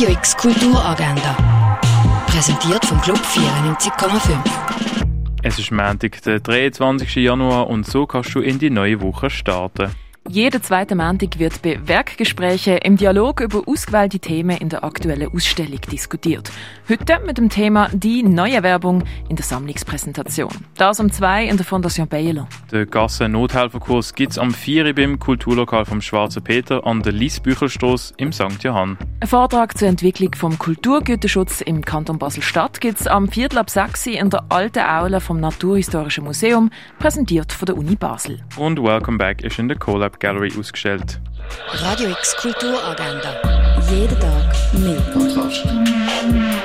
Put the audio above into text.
Radio X Kulturagenda. Präsentiert vom Club 94,5. Es ist Montag, der 23. Januar und so kannst du in die neue Woche starten. Jeder zweite Montag wird bei Werkgesprächen im Dialog über ausgewählte Themen in der aktuellen Ausstellung diskutiert. Heute mit dem Thema die neue Werbung in der Sammlungspräsentation. Das um zwei in der Fondation Baylor. Den Gassen-Nothelferkurs gibt es am 4. beim Kulturlokal vom Schwarzen Peter an der Liesbücherstrasse im St. Johann. Ein Vortrag zur Entwicklung vom Kulturgüterschutz im Kanton Basel-Stadt gibt es am Viertel ab 6 in der alten Aula vom Naturhistorischen Museum, präsentiert von der Uni Basel. Und Welcome Back ist in der Collab Gallery ausgestellt. Radio X Kulturagenda. Jeden Tag mehr.